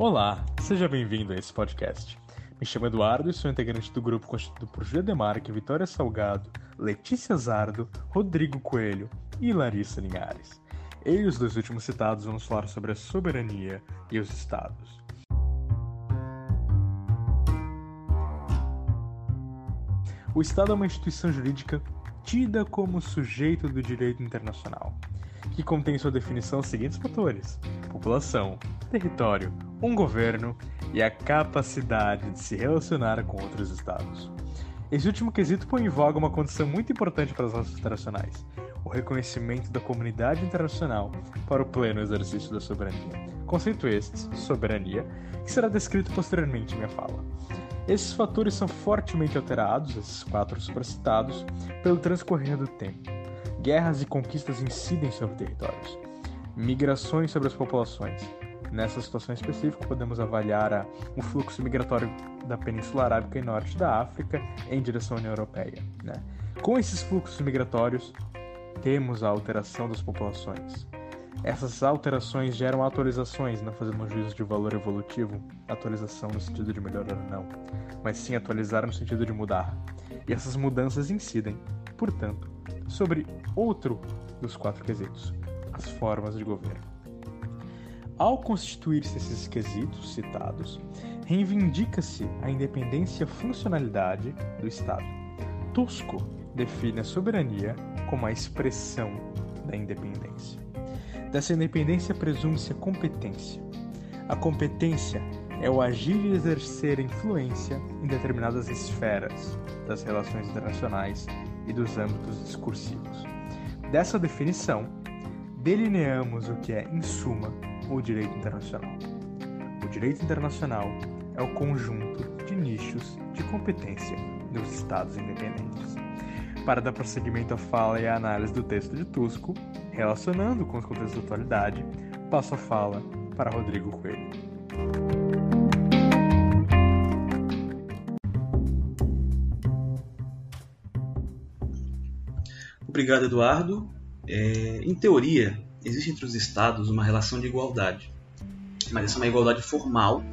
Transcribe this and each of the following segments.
Olá, seja bem-vindo a esse podcast. Me chamo Eduardo e sou integrante do grupo constituído por Julia Demarque, Vitória Salgado, Letícia Zardo, Rodrigo Coelho e Larissa Linhares. Eu e os dois últimos citados vamos falar sobre a soberania e os estados. O Estado é uma instituição jurídica tida como sujeito do direito internacional, que contém em sua definição os seguintes fatores: população, território, um governo e a capacidade de se relacionar com outros estados. Esse último quesito põe em voga uma condição muito importante para as relações internacionais: o reconhecimento da comunidade internacional para o pleno exercício da soberania. Conceito este, soberania, que será descrito posteriormente em minha fala. Esses fatores são fortemente alterados, esses quatro supracitados, pelo transcorrer do tempo. Guerras e conquistas incidem sobre territórios. Migrações sobre as populações. Nessa situação específica, podemos avaliar a, o fluxo migratório da Península Arábica e Norte da África em direção à União Europeia. Né? Com esses fluxos migratórios, temos a alteração das populações. Essas alterações geram atualizações, não fazendo um juízo de valor evolutivo, atualização no sentido de melhorar ou não, mas sim atualizar no sentido de mudar. E essas mudanças incidem, portanto, sobre outro dos quatro quesitos, as formas de governo. Ao constituir-se esses quesitos citados, reivindica-se a independência funcionalidade do Estado. Tusco define a soberania como a expressão da independência. Dessa independência presume-se a competência. A competência é o agir e exercer influência em determinadas esferas das relações internacionais e dos âmbitos discursivos. Dessa definição, delineamos o que é, em suma, o direito internacional. O direito internacional é o conjunto de nichos de competência dos Estados independentes. Para dar prosseguimento à fala e à análise do texto de Tusco, relacionando com os contextos da atualidade, passo a fala para Rodrigo Coelho. Obrigado, Eduardo. É, em teoria, existe entre os estados uma relação de igualdade, mas essa é uma igualdade formal,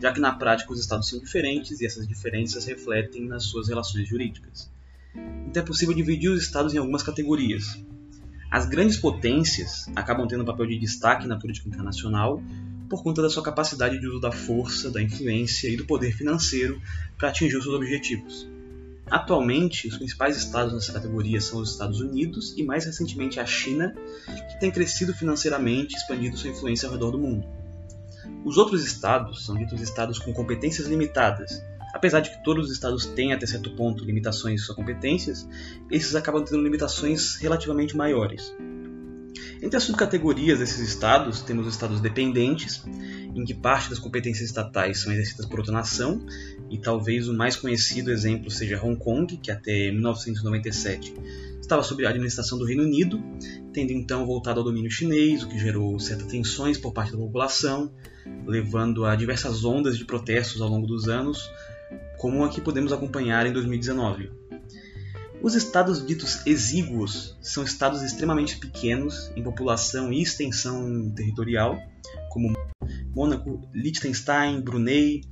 já que na prática os estados são diferentes e essas diferenças refletem nas suas relações jurídicas. Então é possível dividir os estados em algumas categorias. As grandes potências acabam tendo um papel de destaque na política internacional por conta da sua capacidade de uso da força, da influência e do poder financeiro para atingir os seus objetivos. Atualmente, os principais estados nessa categoria são os Estados Unidos e, mais recentemente, a China, que tem crescido financeiramente e expandido sua influência ao redor do mundo. Os outros estados são ditos estados com competências limitadas. Apesar de que todos os estados têm até certo ponto limitações em suas competências, esses acabam tendo limitações relativamente maiores. Entre as subcategorias desses estados, temos os estados dependentes, em que parte das competências estatais são exercidas por outra nação, e talvez o mais conhecido exemplo seja Hong Kong, que até 1997 estava sob a administração do Reino Unido, tendo então voltado ao domínio chinês, o que gerou certas tensões por parte da população, levando a diversas ondas de protestos ao longo dos anos, como a que podemos acompanhar em 2019. Os estados ditos exíguos são estados extremamente pequenos em população e extensão territorial, como Mônaco, Liechtenstein, Brunei.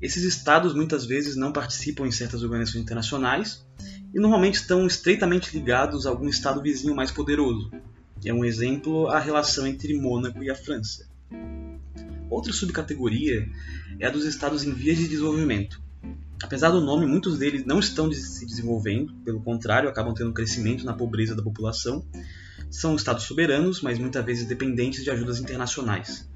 Esses estados muitas vezes não participam em certas organizações internacionais e normalmente estão estreitamente ligados a algum estado vizinho mais poderoso. É um exemplo a relação entre Mônaco e a França. Outra subcategoria é a dos estados em vias de desenvolvimento. Apesar do nome, muitos deles não estão se desenvolvendo, pelo contrário, acabam tendo um crescimento na pobreza da população. São estados soberanos, mas muitas vezes dependentes de ajudas internacionais.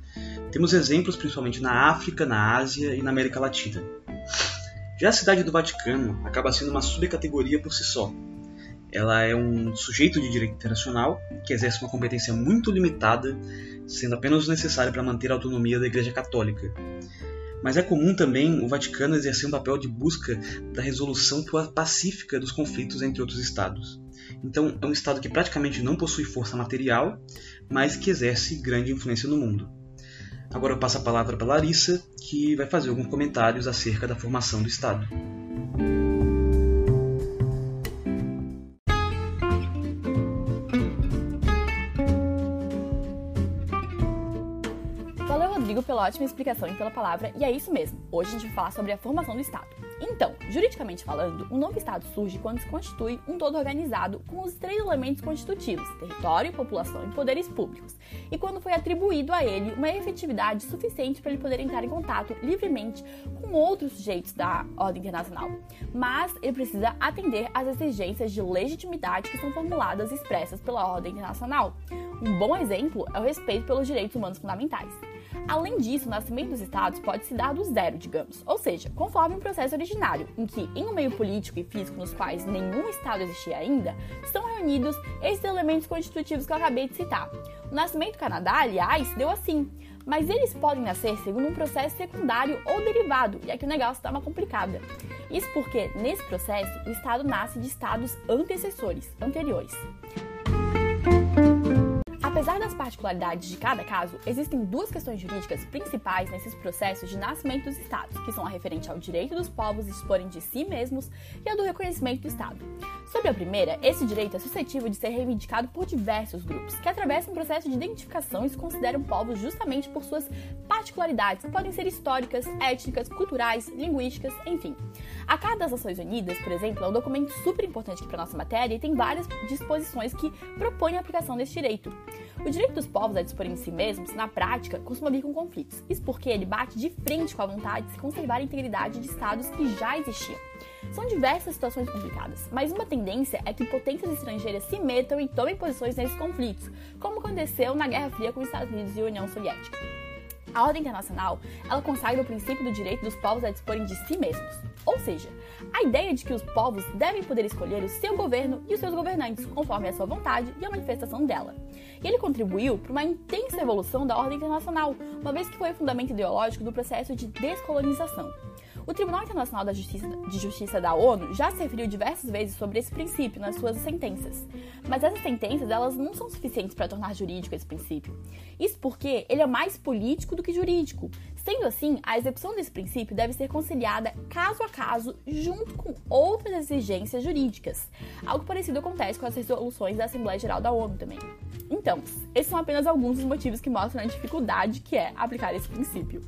Temos exemplos principalmente na África, na Ásia e na América Latina. Já a cidade do Vaticano acaba sendo uma subcategoria por si só. Ela é um sujeito de direito internacional que exerce uma competência muito limitada, sendo apenas necessária para manter a autonomia da Igreja Católica. Mas é comum também o Vaticano exercer um papel de busca da resolução pacífica dos conflitos entre outros estados. Então, é um estado que praticamente não possui força material, mas que exerce grande influência no mundo. Agora eu passo a palavra para Larissa, que vai fazer alguns comentários acerca da formação do Estado. Rodrigo pela ótima explicação e pela palavra, e é isso mesmo. Hoje a gente vai falar sobre a formação do Estado. Então, juridicamente falando, um novo Estado surge quando se constitui um todo organizado com os três elementos constitutivos: território, população e poderes públicos, e quando foi atribuído a ele uma efetividade suficiente para ele poder entrar em contato livremente com outros sujeitos da ordem internacional. Mas ele precisa atender às exigências de legitimidade que são formuladas e expressas pela ordem internacional. Um bom exemplo é o respeito pelos direitos humanos fundamentais. Além disso, o nascimento dos estados pode se dar do zero, digamos, ou seja, conforme um processo originário, em que, em um meio político e físico nos quais nenhum estado existia ainda, são reunidos esses elementos constitutivos que eu acabei de citar. O nascimento do Canadá, aliás, deu assim, mas eles podem nascer segundo um processo secundário ou derivado, e aqui o negócio dá uma complicada. Isso porque, nesse processo, o Estado nasce de estados antecessores, anteriores. Apesar das particularidades de cada caso, existem duas questões jurídicas principais nesses processos de nascimento dos Estados, que são a referente ao direito dos povos disporem de si mesmos e a do reconhecimento do Estado. Sobre a primeira, esse direito é suscetível de ser reivindicado por diversos grupos, que atravessam um processo de identificação e se consideram povos justamente por suas particularidades, que podem ser históricas, étnicas, culturais, linguísticas, enfim. A Carta das Nações Unidas, por exemplo, é um documento super importante para nossa matéria e tem várias disposições que propõem a aplicação desse direito. O direito dos povos a dispor em si mesmos, na prática, costuma vir com conflitos. Isso porque ele bate de frente com a vontade de se conservar a integridade de estados que já existiam. São diversas situações complicadas, mas uma tendência é que potências estrangeiras se metam e tomem posições nesses conflitos, como aconteceu na Guerra Fria com os Estados Unidos e a União Soviética. A ordem internacional, ela consagra o princípio do direito dos povos a disporem de si mesmos. Ou seja, a ideia de que os povos devem poder escolher o seu governo e os seus governantes, conforme a sua vontade e a manifestação dela. E ele contribuiu para uma intensa evolução da ordem internacional, uma vez que foi o fundamento ideológico do processo de descolonização. O Tribunal Internacional Justiça, de Justiça da ONU já se referiu diversas vezes sobre esse princípio nas suas sentenças. Mas essas sentenças elas não são suficientes para tornar jurídico esse princípio. Isso porque ele é mais político do que jurídico. Sendo assim, a execução desse princípio deve ser conciliada caso a caso junto com outras exigências jurídicas. Algo parecido acontece com as resoluções da Assembleia Geral da ONU também. Então, esses são apenas alguns dos motivos que mostram a dificuldade que é aplicar esse princípio.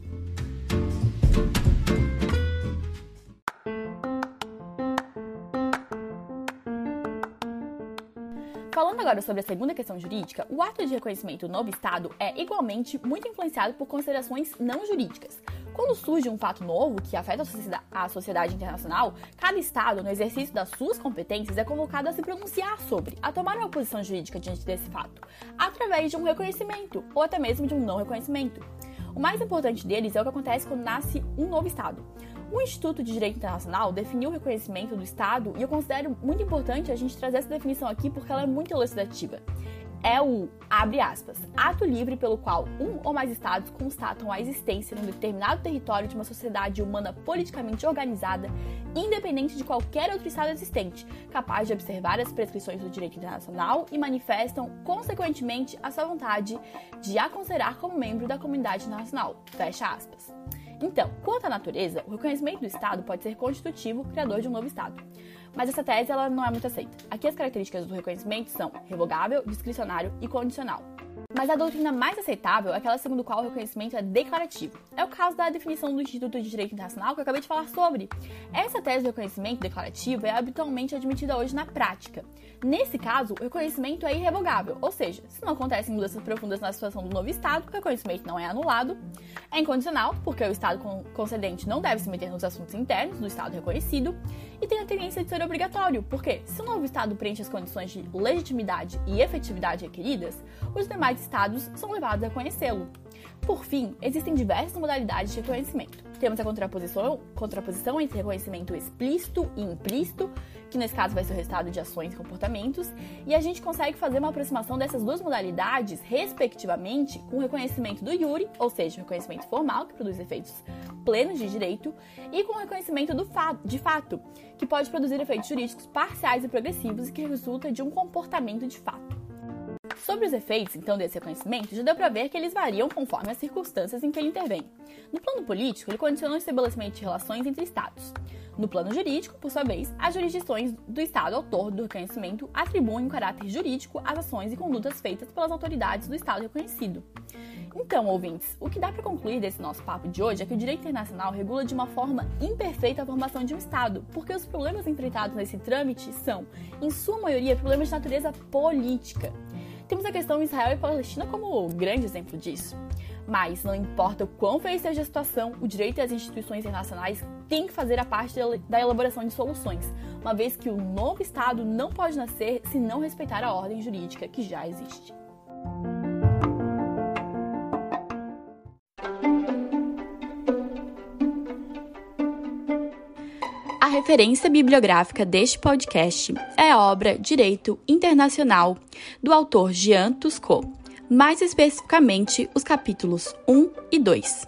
Falando agora sobre a segunda questão jurídica, o ato de reconhecimento novo Estado é igualmente muito influenciado por considerações não jurídicas. Quando surge um fato novo que afeta a sociedade internacional, cada Estado, no exercício das suas competências, é convocado a se pronunciar sobre, a tomar uma posição jurídica diante desse fato, através de um reconhecimento ou até mesmo de um não reconhecimento. O mais importante deles é o que acontece quando nasce um novo Estado. O Instituto de Direito Internacional definiu o reconhecimento do Estado e eu considero muito importante a gente trazer essa definição aqui porque ela é muito elucidativa. É o, abre aspas, ato livre pelo qual um ou mais estados constatam a existência num determinado território de uma sociedade humana politicamente organizada, independente de qualquer outro estado existente, capaz de observar as prescrições do direito internacional e manifestam, consequentemente, a sua vontade de a considerar como membro da comunidade internacional. Fecha aspas. Então, quanto à natureza, o reconhecimento do Estado pode ser constitutivo, criador de um novo Estado. Mas essa tese ela não é muito aceita. Aqui as características do reconhecimento são revogável, discricionário e condicional. Mas a doutrina mais aceitável é aquela segundo qual o reconhecimento é declarativo. É o caso da definição do Instituto de Direito Internacional que eu acabei de falar sobre. Essa tese do reconhecimento declarativo é habitualmente admitida hoje na prática. Nesse caso, o reconhecimento é irrevogável, ou seja, se não acontecem mudanças profundas na situação do novo Estado, o reconhecimento não é anulado. É incondicional, porque o Estado concedente não deve se meter nos assuntos internos do Estado reconhecido. E tem a tendência de ser obrigatório, porque se o novo Estado preenche as condições de legitimidade e efetividade requeridas, os demais estados são levados a conhecê-lo. Por fim, existem diversas modalidades de reconhecimento. Temos a contraposição, contraposição entre reconhecimento explícito e implícito, que nesse caso vai ser o resultado de ações e comportamentos, e a gente consegue fazer uma aproximação dessas duas modalidades, respectivamente, com o reconhecimento do Yuri, ou seja, o reconhecimento formal, que produz efeitos plenos de direito, e com o reconhecimento do fa de fato, que pode produzir efeitos jurídicos parciais e progressivos e que resulta de um comportamento de fato. Sobre os efeitos, então, desse reconhecimento, já deu para ver que eles variam conforme as circunstâncias em que ele intervém. No plano político, ele condiciona o estabelecimento de relações entre Estados. No plano jurídico, por sua vez, as jurisdições do Estado autor do reconhecimento atribuem um caráter jurídico às ações e condutas feitas pelas autoridades do Estado reconhecido. Então, ouvintes, o que dá para concluir desse nosso papo de hoje é que o direito internacional regula de uma forma imperfeita a formação de um Estado, porque os problemas enfrentados nesse trâmite são, em sua maioria, problemas de natureza política. Temos a questão Israel e Palestina como grande exemplo disso. Mas, não importa o quão feia seja a situação, o direito e as instituições internacionais têm que fazer a parte da elaboração de soluções, uma vez que o novo Estado não pode nascer se não respeitar a ordem jurídica que já existe. Referência bibliográfica deste podcast é a obra Direito Internacional, do autor Jean Tuscot, mais especificamente os capítulos 1 e 2.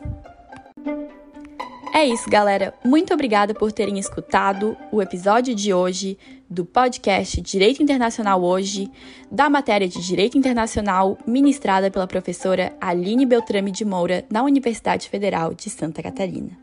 É isso, galera. Muito obrigada por terem escutado o episódio de hoje do podcast Direito Internacional Hoje, da matéria de Direito Internacional ministrada pela professora Aline Beltrame de Moura, na Universidade Federal de Santa Catarina.